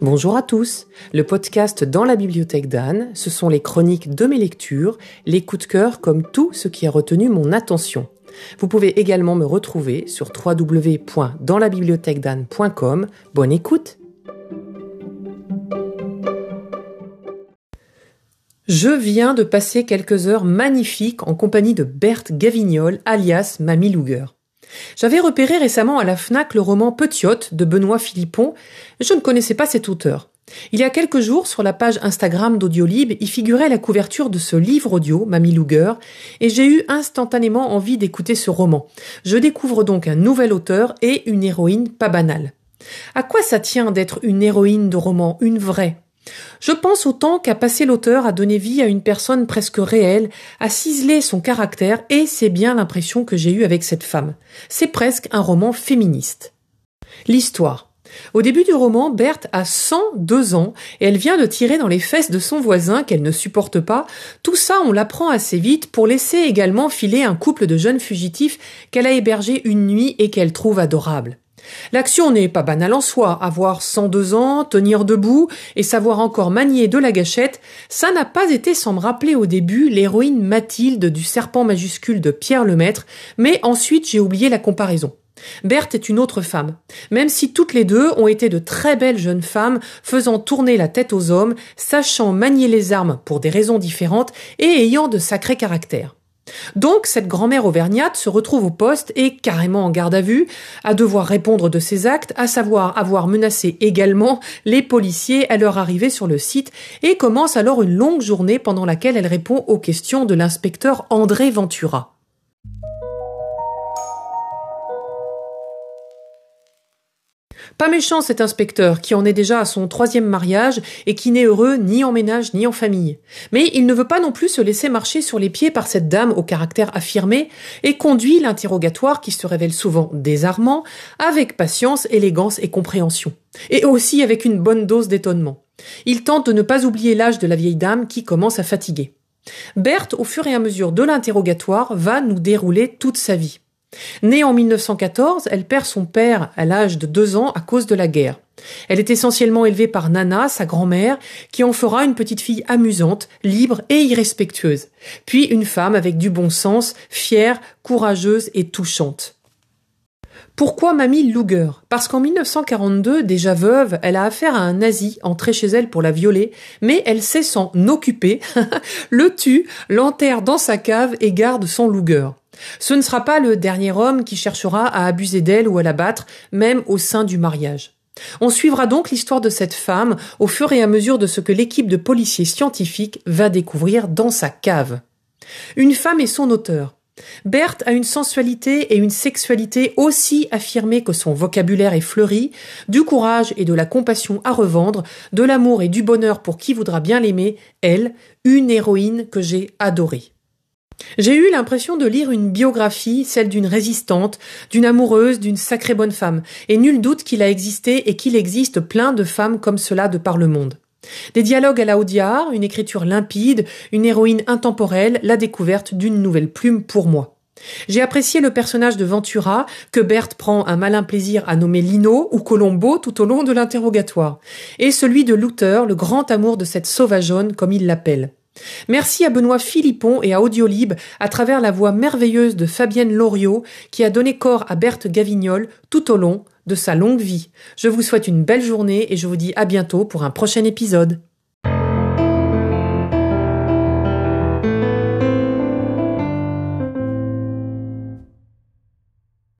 Bonjour à tous. Le podcast dans la bibliothèque d'Anne, ce sont les chroniques de mes lectures, les coups de cœur comme tout ce qui a retenu mon attention. Vous pouvez également me retrouver sur www.danslabibliothèquedanne.com. Bonne écoute. Je viens de passer quelques heures magnifiques en compagnie de Berthe Gavignol, alias Mamie Luger. J'avais repéré récemment à la FNAC le roman Petiote de Benoît Philippon, mais je ne connaissais pas cet auteur. Il y a quelques jours, sur la page Instagram d'Audiolib, y figurait la couverture de ce livre audio, Mamie Luger, et j'ai eu instantanément envie d'écouter ce roman. Je découvre donc un nouvel auteur et une héroïne pas banale. À quoi ça tient d'être une héroïne de roman, une vraie? Je pense autant qu'à passer l'auteur à donner vie à une personne presque réelle, à ciseler son caractère, et c'est bien l'impression que j'ai eue avec cette femme. C'est presque un roman féministe. L'histoire. Au début du roman, Berthe a 102 ans et elle vient de tirer dans les fesses de son voisin qu'elle ne supporte pas. Tout ça, on l'apprend assez vite pour laisser également filer un couple de jeunes fugitifs qu'elle a hébergé une nuit et qu'elle trouve adorable. L'action n'est pas banale en soi. Avoir 102 ans, tenir debout et savoir encore manier de la gâchette, ça n'a pas été sans me rappeler au début l'héroïne Mathilde du serpent majuscule de Pierre Lemaître, mais ensuite j'ai oublié la comparaison. Berthe est une autre femme, même si toutes les deux ont été de très belles jeunes femmes, faisant tourner la tête aux hommes, sachant manier les armes pour des raisons différentes et ayant de sacrés caractères. Donc cette grand-mère auvergnate se retrouve au poste et carrément en garde à vue, à devoir répondre de ses actes, à savoir avoir menacé également les policiers à leur arrivée sur le site, et commence alors une longue journée pendant laquelle elle répond aux questions de l'inspecteur André Ventura. Pas méchant cet inspecteur qui en est déjà à son troisième mariage et qui n'est heureux ni en ménage ni en famille. Mais il ne veut pas non plus se laisser marcher sur les pieds par cette dame au caractère affirmé et conduit l'interrogatoire qui se révèle souvent désarmant avec patience, élégance et compréhension. Et aussi avec une bonne dose d'étonnement. Il tente de ne pas oublier l'âge de la vieille dame qui commence à fatiguer. Berthe, au fur et à mesure de l'interrogatoire, va nous dérouler toute sa vie. Née en 1914, elle perd son père à l'âge de deux ans à cause de la guerre. Elle est essentiellement élevée par Nana, sa grand-mère, qui en fera une petite fille amusante, libre et irrespectueuse, puis une femme avec du bon sens, fière, courageuse et touchante. Pourquoi Mamie Luger? Parce qu'en 1942, déjà veuve, elle a affaire à un nazi entré chez elle pour la violer, mais elle sait s'en occuper, le tue, l'enterre dans sa cave et garde son Luger. Ce ne sera pas le dernier homme qui cherchera à abuser d'elle ou à la battre, même au sein du mariage. On suivra donc l'histoire de cette femme au fur et à mesure de ce que l'équipe de policiers scientifiques va découvrir dans sa cave. Une femme est son auteur. Berthe a une sensualité et une sexualité aussi affirmées que son vocabulaire est fleuri, du courage et de la compassion à revendre, de l'amour et du bonheur pour qui voudra bien l'aimer, elle, une héroïne que j'ai adorée. J'ai eu l'impression de lire une biographie, celle d'une résistante, d'une amoureuse, d'une sacrée bonne femme, et nul doute qu'il a existé et qu'il existe plein de femmes comme cela de par le monde. Des dialogues à la Audiard, une écriture limpide, une héroïne intemporelle, la découverte d'une nouvelle plume pour moi. J'ai apprécié le personnage de Ventura, que Berthe prend un malin plaisir à nommer Lino ou Colombo tout au long de l'interrogatoire, et celui de Luther, le grand amour de cette sauvageonne, comme il l'appelle. Merci à Benoît Philippon et à Audiolib à travers la voix merveilleuse de Fabienne Loriot qui a donné corps à Berthe Gavignol tout au long de sa longue vie. Je vous souhaite une belle journée et je vous dis à bientôt pour un prochain épisode.